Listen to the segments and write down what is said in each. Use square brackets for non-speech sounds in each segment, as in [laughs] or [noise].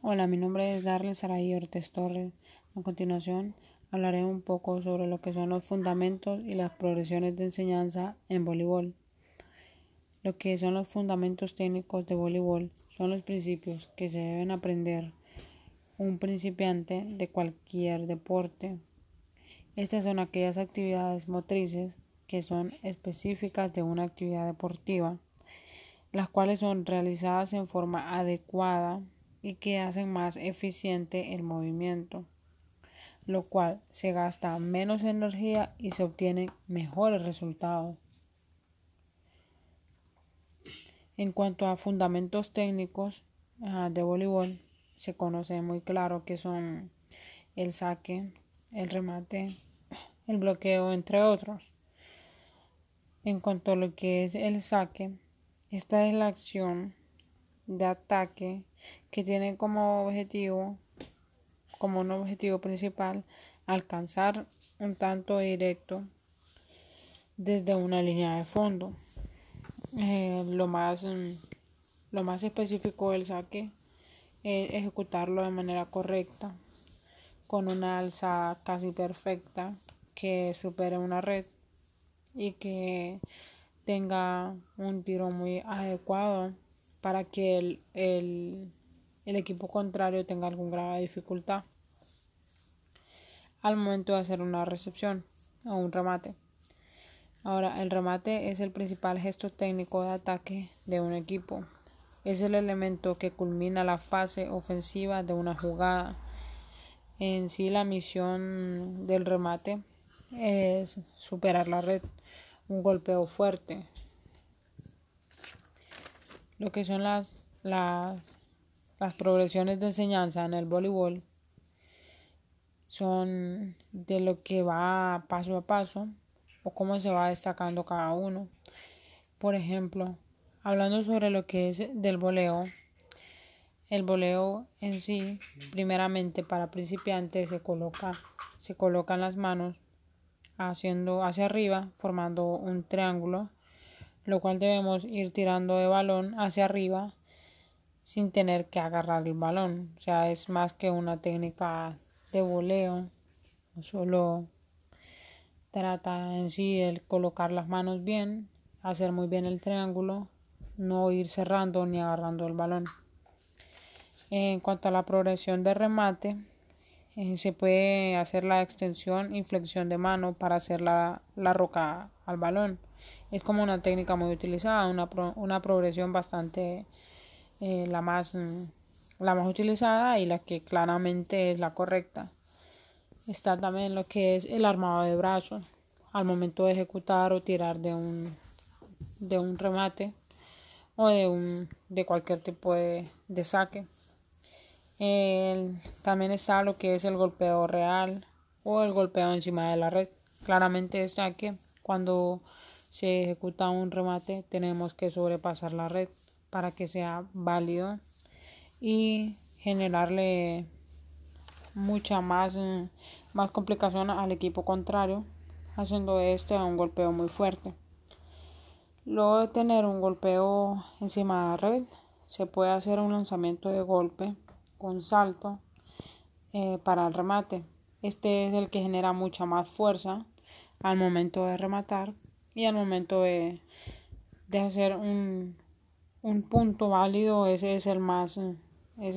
Hola, mi nombre es Darle Saray Ortiz Torres. A continuación, hablaré un poco sobre lo que son los fundamentos y las progresiones de enseñanza en voleibol. Lo que son los fundamentos técnicos de voleibol son los principios que se deben aprender un principiante de cualquier deporte. Estas son aquellas actividades motrices que son específicas de una actividad deportiva, las cuales son realizadas en forma adecuada y que hacen más eficiente el movimiento, lo cual se gasta menos energía y se obtienen mejores resultados. En cuanto a fundamentos técnicos de voleibol, se conoce muy claro que son el saque, el remate, el bloqueo, entre otros. En cuanto a lo que es el saque, esta es la acción de ataque que tiene como objetivo, como un objetivo principal, alcanzar un tanto directo desde una línea de fondo. Eh, lo más lo más específico del saque es ejecutarlo de manera correcta con una alza casi perfecta que supere una red y que tenga un tiro muy adecuado para que el, el, el equipo contrario tenga algún grado de dificultad al momento de hacer una recepción o un remate. Ahora, el remate es el principal gesto técnico de ataque de un equipo. Es el elemento que culmina la fase ofensiva de una jugada. En sí, la misión del remate es superar la red, un golpeo fuerte, lo que son las, las, las progresiones de enseñanza en el voleibol son de lo que va paso a paso o cómo se va destacando cada uno. Por ejemplo, hablando sobre lo que es del voleo, el voleo en sí, primeramente para principiantes se coloca, se colocan las manos haciendo hacia arriba, formando un triángulo lo cual debemos ir tirando de balón hacia arriba sin tener que agarrar el balón. O sea, es más que una técnica de voleo, solo trata en sí el colocar las manos bien, hacer muy bien el triángulo, no ir cerrando ni agarrando el balón. En cuanto a la progresión de remate, eh, se puede hacer la extensión y flexión de mano para hacer la, la roca al balón es como una técnica muy utilizada, una, una progresión bastante eh, la más mm, la más utilizada y la que claramente es la correcta. Está también lo que es el armado de brazos al momento de ejecutar o tirar de un de un remate o de un de cualquier tipo de, de saque. también está lo que es el golpeo real o el golpeo encima de la red. Claramente es saque cuando se ejecuta un remate tenemos que sobrepasar la red para que sea válido y generarle mucha más, eh, más complicación al equipo contrario haciendo este un golpeo muy fuerte. Luego de tener un golpeo encima de la red se puede hacer un lanzamiento de golpe con salto eh, para el remate. Este es el que genera mucha más fuerza al momento de rematar y al momento de, de hacer un, un, punto válido ese es el más,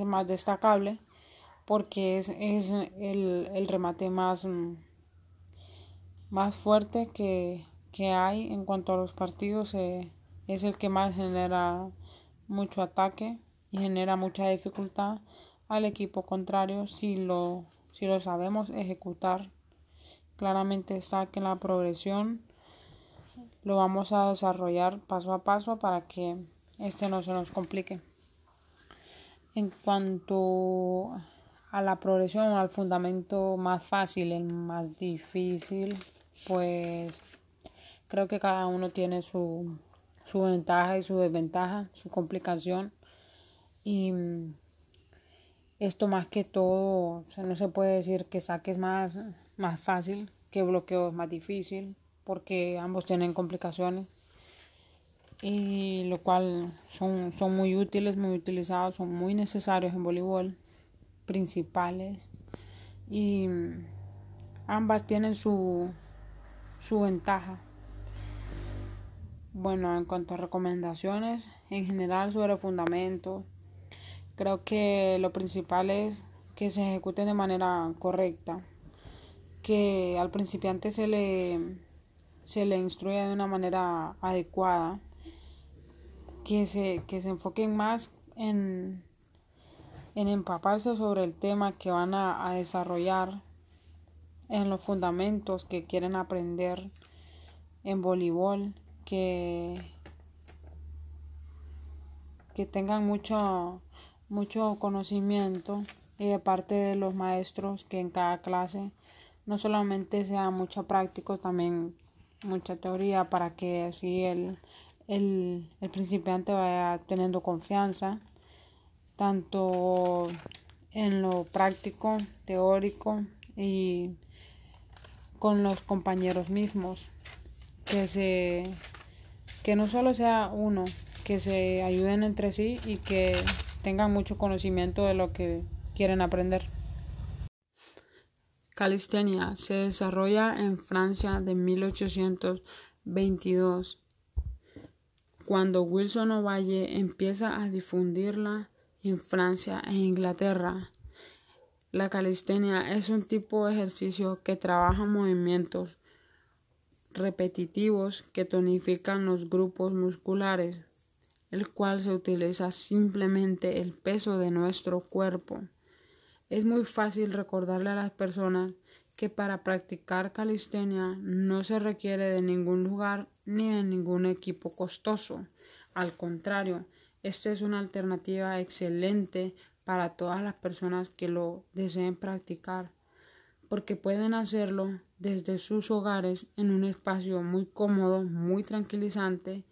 más destacable porque es, es el, el, remate más, más fuerte que, que, hay en cuanto a los partidos eh, es el que más genera mucho ataque y genera mucha dificultad al equipo contrario si lo, si lo sabemos ejecutar. Claramente está que la progresión lo vamos a desarrollar paso a paso para que este no se nos complique. En cuanto a la progresión, al fundamento más fácil, el más difícil, pues creo que cada uno tiene su, su ventaja y su desventaja, su complicación. Y esto más que todo, no se puede decir que saques más, más fácil, que bloqueo es más difícil, porque ambos tienen complicaciones y lo cual son, son muy útiles, muy utilizados, son muy necesarios en voleibol principales y ambas tienen su, su ventaja. Bueno, en cuanto a recomendaciones en general sobre fundamentos, creo que lo principal es que se ejecuten de manera correcta, que al principiante se le, se le instruya de una manera adecuada, que se, que se enfoquen más en, en empaparse sobre el tema que van a, a desarrollar, en los fundamentos que quieren aprender en voleibol, que, que tengan mucho, mucho conocimiento y de parte de los maestros que en cada clase no solamente sea mucha práctica, también mucha teoría para que así el, el, el principiante vaya teniendo confianza tanto en lo práctico, teórico y con los compañeros mismos que se que no solo sea uno que se ayuden entre sí y que tengan mucho conocimiento de lo que quieren aprender. Calistenia se desarrolla en Francia de 1822 cuando Wilson Ovalle empieza a difundirla en Francia e Inglaterra. La calistenia es un tipo de ejercicio que trabaja movimientos repetitivos que tonifican los grupos musculares, el cual se utiliza simplemente el peso de nuestro cuerpo. Es muy fácil recordarle a las personas que para practicar calistenia no se requiere de ningún lugar ni de ningún equipo costoso. Al contrario, esta es una alternativa excelente para todas las personas que lo deseen practicar, porque pueden hacerlo desde sus hogares en un espacio muy cómodo, muy tranquilizante,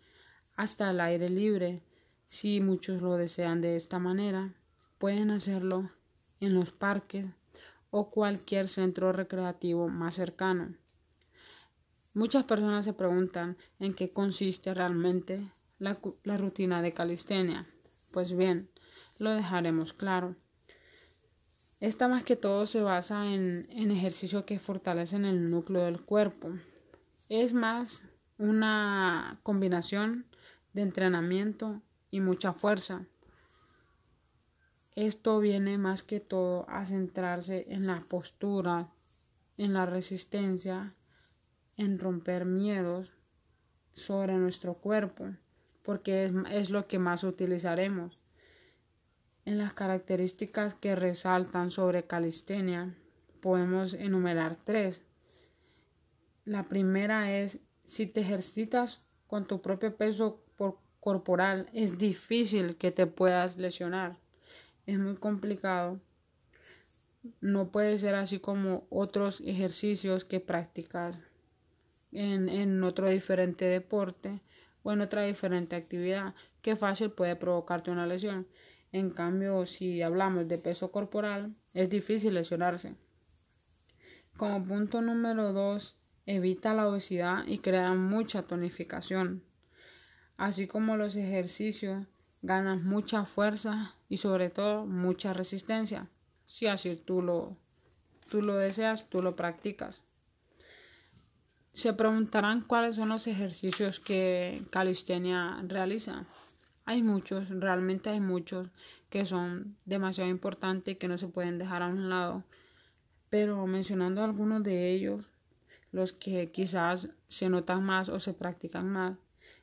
hasta el aire libre. Si muchos lo desean de esta manera, pueden hacerlo en los parques o cualquier centro recreativo más cercano. Muchas personas se preguntan en qué consiste realmente la, rutina de calistenia. Pues bien, lo dejaremos claro. Esta más que todo se basa en, en ejercicios que fortalecen el núcleo del cuerpo. Es más una combinación de entrenamiento y mucha fuerza. Esto viene más que todo a centrarse en la postura, en la resistencia, en romper miedos sobre nuestro cuerpo porque es, lo que más utilizaremos. En las características que resaltan sobre calistenia podemos enumerar tres. La primera es si te ejercitas con tu propio peso corporal es difícil que te puedas lesionar. Es muy complicado. No puede ser así como otros ejercicios que practicas en, en otro diferente deporte o en otra diferente actividad que fácil puede provocarte una lesión. En cambio, si hablamos de peso corporal, es difícil lesionarse. Como punto número 2, evita la obesidad y crea mucha tonificación. Así como los ejercicios, ganas mucha fuerza y sobre todo mucha resistencia. Si así tú lo, tú lo deseas, tú lo practicas. Se preguntarán cuáles son los ejercicios que calistenia realiza. Hay muchos, realmente hay muchos que son demasiado importantes y que no se pueden dejar a un lado. Pero mencionando algunos de ellos, los que quizás se notan más o se practican más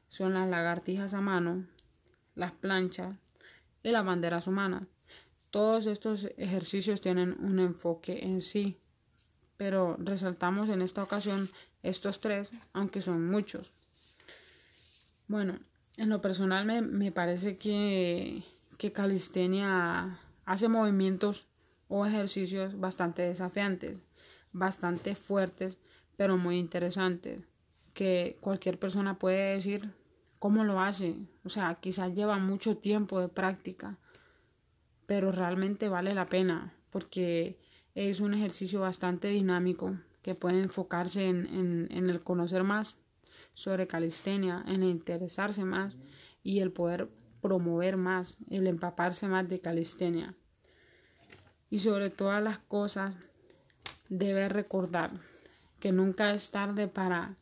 son las lagartijas a mano, las planchas y las banderas humanas. Todos estos ejercicios tienen un enfoque en sí, pero resaltamos en esta ocasión estos tres, aunque son muchos. Bueno, en lo personal me, me parece que, que calistenia hace movimientos o ejercicios bastante desafiantes, bastante fuertes, pero muy interesantes, que cualquier persona puede decir cómo lo hace. O sea, quizás lleva mucho tiempo de práctica, pero realmente vale la pena, porque es un ejercicio bastante dinámico que puede enfocarse en, el conocer más sobre calistenia, en interesarse más y el poder promover más, el empaparse más de calistenia. Y sobre todas las cosas, debe recordar que nunca es tarde para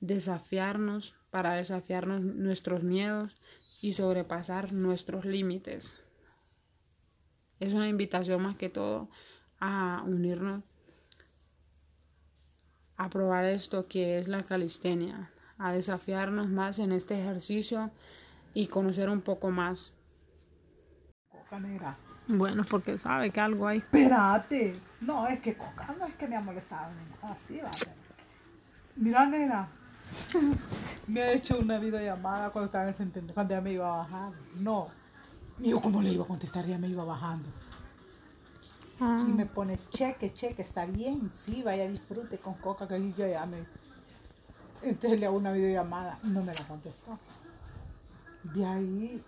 desafiarnos, para desafiarnos nuestros miedos y sobrepasar nuestros límites. Es una invitación más que todo a unirnos, a probar esto que es la calistenia, a desafiarnos más en este ejercicio y conocer un poco más. Bueno, porque sabe que algo hay. Espérate. No, es que Coca no es que me ha molestado. Así va. Mira, nena. Me ha hecho una videollamada cuando estaba en el centenario, cuando ya me iba a bajar. No. Y yo, ¿cómo le iba a contestar? Ya me iba bajando. Ah. Y me pone cheque, cheque, está bien. Sí, vaya, disfrute con Coca, que yo ya me. Entonces le hago una videollamada. No me la contestó. De ahí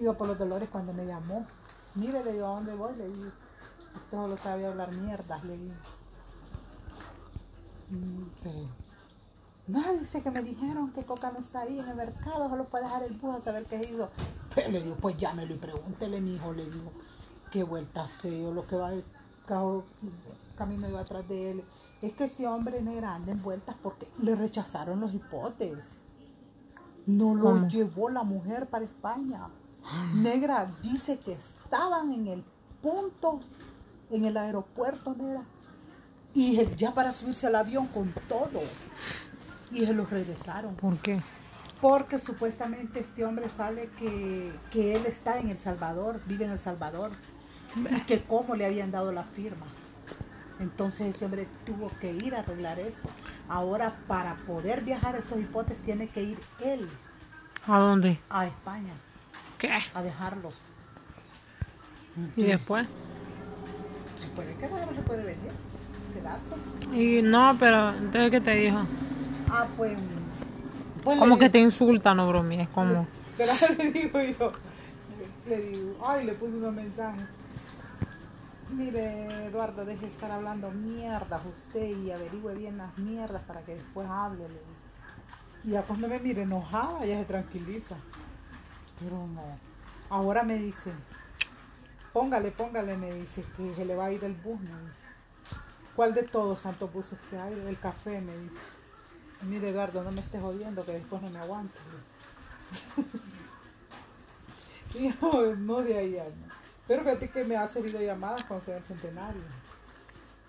iba por los dolores cuando me llamó. Mire, le digo, ¿a dónde voy? Le digo, usted solo sabe hablar mierdas, le digo. Sí. No, dice que me dijeron que Coca no está ahí en el mercado, solo puede dejar el bus a saber qué hizo. Pero le digo, pues llámelo y pregúntele, mi hijo, le digo, qué vuelta hace o lo que va camino iba atrás de él. Es que ese hombre negra anda en vueltas porque le rechazaron los hipotes. No lo ¿Cómo? llevó la mujer para España. Negra dice que estaban en el punto, en el aeropuerto, negra. Y ya para subirse al avión con todo. Y se los regresaron. ¿Por qué? Porque supuestamente este hombre sale que, que él está en El Salvador, vive en El Salvador. Y que cómo le habían dado la firma. Entonces ese hombre tuvo que ir a arreglar eso. Ahora para poder viajar a esos hipotes tiene que ir él ¿A dónde? a España ¿Qué? a dejarlos. ¿Y después? Se puede quedar, se puede venir, quedarse. Y no, pero entonces ¿qué te dijo? Ah, pues. pues Como que te insulta, no bromees, como... [laughs] Pero le digo yo, le digo, ay, le puse unos mensajes. Mire, Eduardo, deje de estar hablando mierdas usted y averigüe bien las mierdas para que después hable. Y ya cuando me mire enojada, ya se tranquiliza. Pero no. Ahora me dice, póngale, póngale, me dice, que se le va a ir el bus, me dice. ¿Cuál de todos santos buses que hay? El café, me dice. Mire, Eduardo, no me estés jodiendo, que después no me aguanto. [laughs] Yo, no de ahí, no. Pero fíjate que me hace videollamadas en el centenario.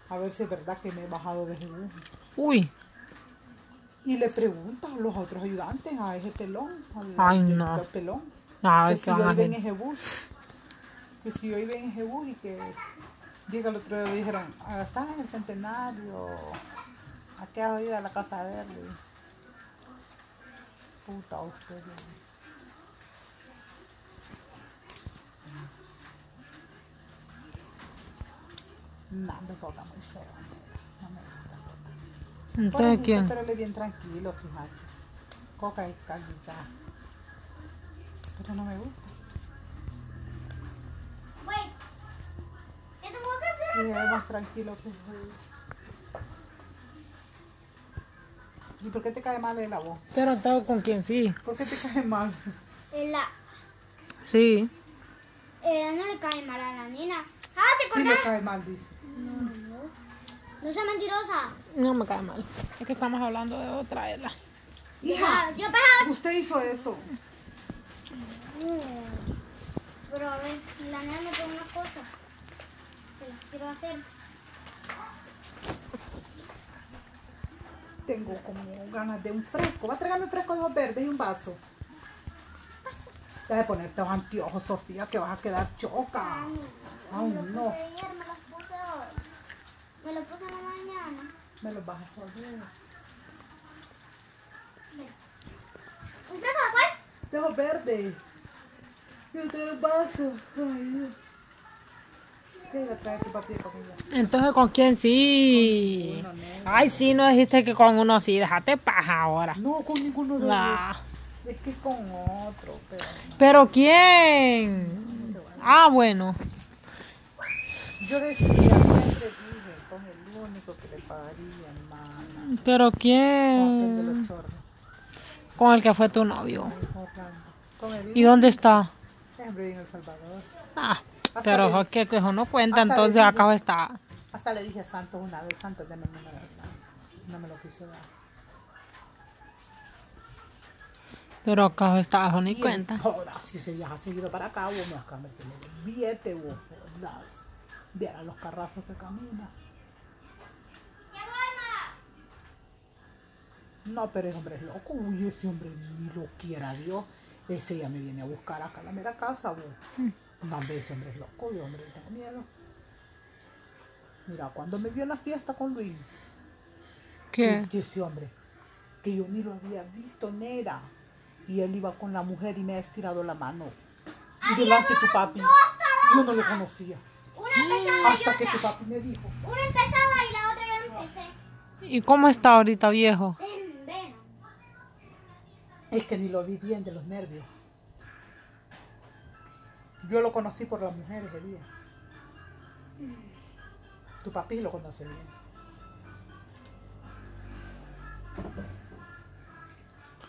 A ver si es verdad que me he bajado de Jebús. Uy, Y le preguntan a los otros ayudantes, a ese pelón, al, Ay, no. al pelón, ay, que si yo iba en ángel. Ejebús, que si yo iba en Ejebús y que diga el otro día, dijeron, "Ah, estás en el centenario, ¿a qué has ido a la casa verde? Puta usted. le. No, me toca muy feo. No me gusta Coca. Entonces, ¿quién? Pero él es bien tranquilo, fíjate. Coca es calidad. Pero no me gusta. Güey, ¿qué tengo que hacer? Y es más tranquilo que ¿Y por qué te cae mal el voz? Pero todo con quien sí. ¿Por qué te cae mal? La, Sí. eh, no le cae mal a la nena. Ah, ¿te Sí le acordás? cae mal, dice. No seas mentirosa. No me cae mal. Es que estamos hablando de otra, Ela. Hija, yo para... usted hizo eso. Pero a ver, la nena me pone una cosa. Que las quiero hacer. Tengo como ganas de un fresco. Va a traerme un fresco de ojos verdes y un vaso. Deja de ponerte los anteojos, Sofía, que vas a quedar choca. Ay, me lo no. puse ayer, me los puse hoy. Me los puse en la mañana. Me los vas a joder. ¿Un fresco de cuál? De ojos verdes. Yo traigo un vaso. Ay. Entonces, ¿con quién sí? Con uno, nena. Ay, sí, no dijiste que con uno sí. Déjate paja ahora. No, con ninguno de Nah. Es que con otro, pero no. ¿Pero quién? Ah, bueno. Yo decía, siempre dije, con el único que le pagaría, hermana. ¿Pero Con aquel de los quién? chorros. Con el que fue tu novio. Con el ¿Y dónde está? Siempre en El Salvador. Ah, Hasta Pero es que eso no cuenta, hasta entonces acá está. Hasta le dije a Santos una vez, Santos, deme el número de plan. No me lo quiso dar. Pero acá está, eso ni cuenta. todas, si se viaja seguido para acá, vos me vas a meterle el billete, vos, las, viera los carrazos que camina. No, pero ese hombre es loco, uy, ese hombre ni lo quiera Dios. Ese ya me viene a buscar acá a la mera casa, vos. No, hombre, ese hombre es loco, yo, hombre, tengo miedo. Mira, cuando me vio en la fiesta con Luis, ¿Qué? y ese hombre, que yo ni lo había visto, nera. Y él iba con la mujer y me ha estirado la mano. Y delante de tu papi. Yo no lo conocía. Una y Hasta que otra. tu papi me dijo. Una empezaba y la otra ya no empecé. ¿Y cómo está ahorita, viejo? Es que ni lo vi bien de los nervios. Yo lo conocí por las mujeres día. Tu papi lo conoce bien.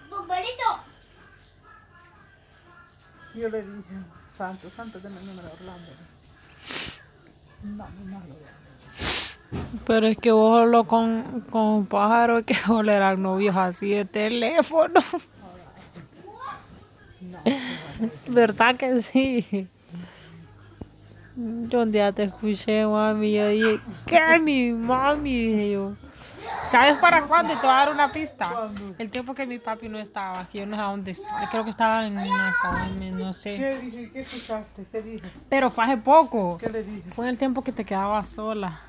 Futbolito. Yo le dije, santo, santo, dame el número de Orlando. No, no lo veo. Pero es que vos solo con, con pájaro que eran novios así de teléfono. [laughs] No, ¿Verdad que sí? Yo un día te escuché, mami, yo dije, ¿qué mi mami? Dije yo. ¿Sabes para cuándo? Te voy a dar una pista. ¿Cuándo? El tiempo que mi papi no estaba, que yo no sé a dónde estaba. Creo que estaba en una academia, no sé. ¿Qué dije? ¿Qué escuchaste? ¿Qué dije? Pero fue hace poco. ¿Qué le dije? Fue en el tiempo que te quedabas sola.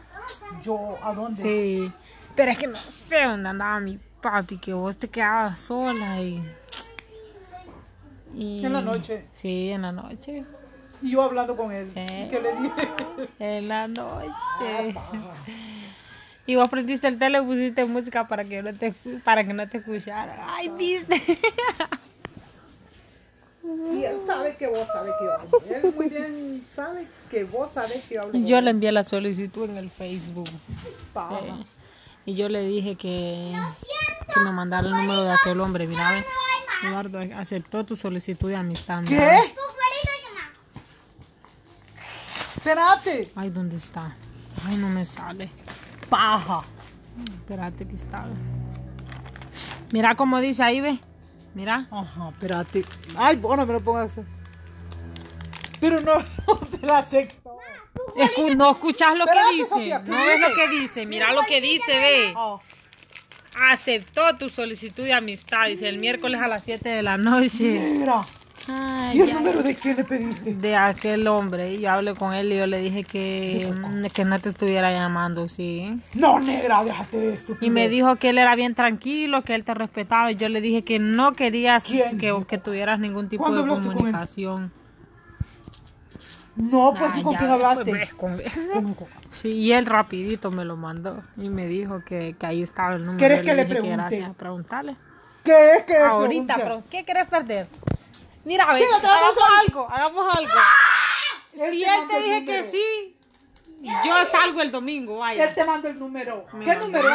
Yo, ¿a dónde? Sí. Pero es que no sé dónde andaba mi papi, que vos te quedabas sola y... y- En la noche. Sí, en la noche. Y yo hablando con él. Sí. ¿Y qué le dije? En la noche. Y vos prendiste el tele y pusiste música para que no te, para que no te escuchara. Ay, viste. Y él sabe que vos sabes que yo hablo. Él muy bien sabe que vos sabes que yo hablo. Yo le envié la solicitud en el Facebook. Eh, y yo le dije que, que me mandara el número de aquel hombre. Mira, ve. Eduardo aceptó tu solicitud de amistad. ¿Qué? Espérate. Ay, ¿dónde está? Ay, no me sale. Paja. Espérate que está. Mira cómo dice ahí, ve. Mira. Ajá, espérate. Ay, bueno, me lo pongas. Pero no, [laughs] no te la acepto. Escu- no escuchas lo que dice. Sofía, ¿qué no ves lo que dice. Mira lo que dice, ve. Ah, Aceptó tu solicitud de amistad. Dice el miércoles a las 7 de la noche. mira. Ay, ¿Y el ya. número de quién le pediste? de aquel hombre. Y yo hablé con él y yo le dije que, que no te estuviera llamando, sí. No, negra, déjate de esto. Y me dijo que él era bien tranquilo, que él te respetaba. Y yo le dije que no querías que, que tuvieras ningún tipo ¿Cuándo de con comunicación. No, pues, ¿y ¿con ya quién hablaste? pues, ves, con ese. [laughs] Sí, y él rapidito me lo mandó y me dijo que, que ahí estaba el número. ¿Quieres que le pregunte? gracias, preguntarle. ¿Qué es que Ahorita, pero ¿qué querés perder? Mira, a ver, hagamos algo, hagamos algo. Él Si te él te dije que sí, yo salgo el domingo, vaya. Él te mandó el número. ¿Qué número?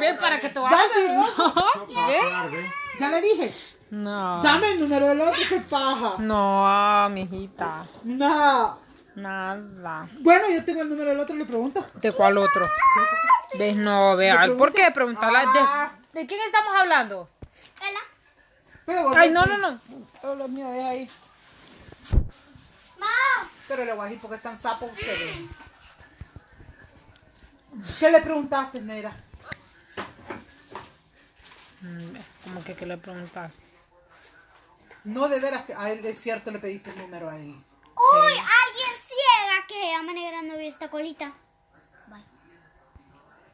Ve para que te vayas. [laughs] ¿Ve? Ya le dije. No. Dame el número del otro, qué paja. No, mijita. No. Nada. Bueno, yo tengo el número del otro, le pregunto. ¿De cuál otro? ¿Ves? No, ve. al- ¿Por qué preguntarla? Ah. ¿De, ¿De quién estamos hablando? Ela. Pero, vos Ay, no- no, no, no. Todo lo mío, deja ahí. Ma. Pero le voy a decir porque están sapos ustedes. ¿Qué le preguntaste, Nera? Mm, Como que, ¿qué le preguntas? No de veras que a él es cierto le pediste el número a él. Uy, alguien ciega que se llama negra no vio esta colita. Bye.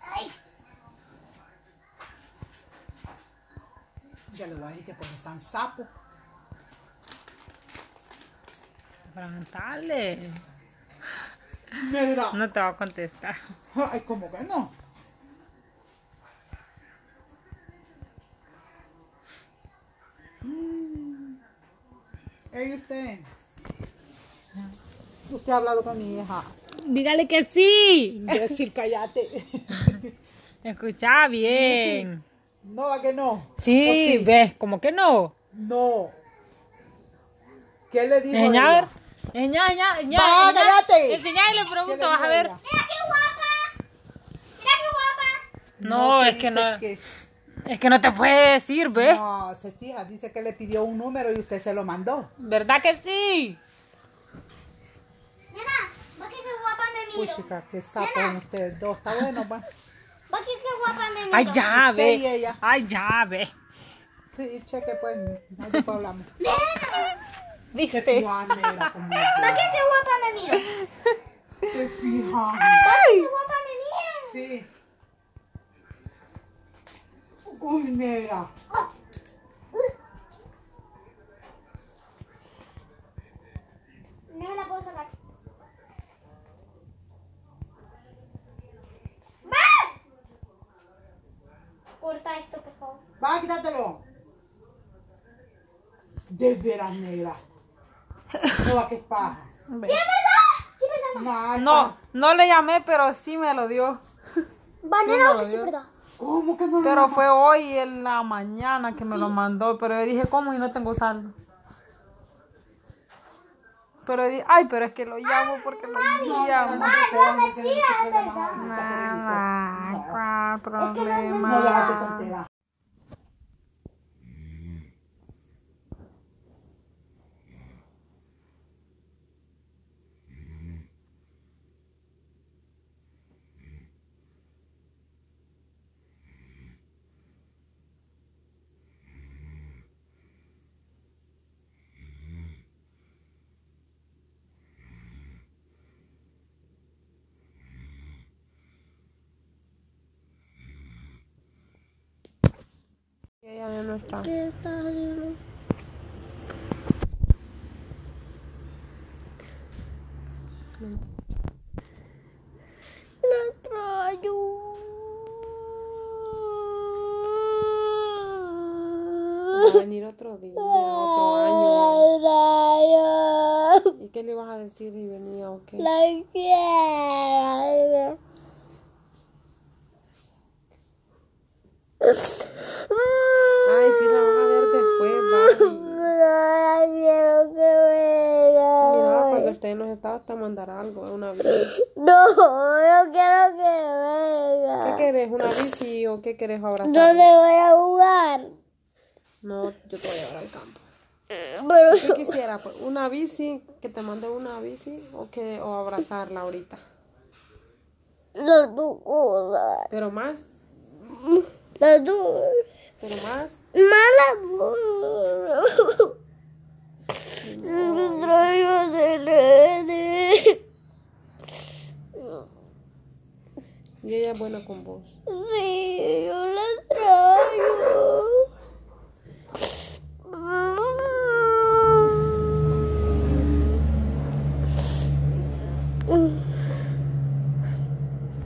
Ay. Ya le voy a decir que porque están sapos. Preguntarle. Nera. No te va a contestar. Ay, ¿cómo que no? Mm. Ey, usted. Usted ha hablado con mi hija. Dígale que sí. Decir, cállate. [laughs] Escucha bien. No, ¿a que no? Sí, ¿O ves, como que no. No. ¿Qué le dijo ella? Enseñá, enseñá, enseñá. Va, cállate. Enseñá y le ¿Qué pregunto, vas a ver. Mira qué guapa. Mira qué guapa. No, ¿qué es que no. que- Es que no te puede decir, ¿ves? No, se fija, dice que le pidió un número y usted se lo mandó. ¿Verdad que sí? Nena, ¿vos qué, qué guapa me miro? Puchica, qué sapos son ustedes dos. Está bueno, pues. ¿Vos qué, qué guapa me miro? Ay, ya, y ve. ella. Ay, ya, ve. Sí, cheque, pues. No hablamos. Nena, ¿Viste? [laughs] como ¿vos qué, qué guapa me miro? Qué fija. ¿Vos qué, qué guapa me miro? Sí. Uy, negra. No me la puedo sacar. ¡Va! Corta esto, por favor. Va, quítatelo. De veras, negra. No, va, qué paja. ¡Sí, es verdad! ¡Sí, es verdad! Macha. No, no le llamé, pero sí me lo dio. Va, nena, no, que sí, es verdad. ¿Cómo que no lo Pero fue hoy en la mañana que me lo mandó. Pero yo dije, ¿cómo? Y no tengo saldo. Pero dije, ay, pero es que lo llamo porque lo llamo. Ay, no, mentira, es verdad. Nada, ¿cuál problema? Ella ya no está. ¿Qué estás haciendo? La. Va a venir otro día, otro año. La extraño. ¿Y qué le vas a decir si venía o qué? La quiero. Ay, sí, la vas a ver después, Barbie. La quiero que venga. Mira, cuando esté en los estados te mandará algo, una bici. No, yo quiero que ¿Qué querés? ¿Una bici o qué querés abrazar? ¿Dónde voy a jugar? No, yo te voy a llevar al campo. Pero ¿Qué quisiera? Pues, ¿Una bici? ¿Que te mande una bici? ¿O, que, o abrazarla ahorita? las dos cosas. Pero más, Las dos. pero más. Malas dos. Yo Y ella es buena con vos. Sí, yo la extraño.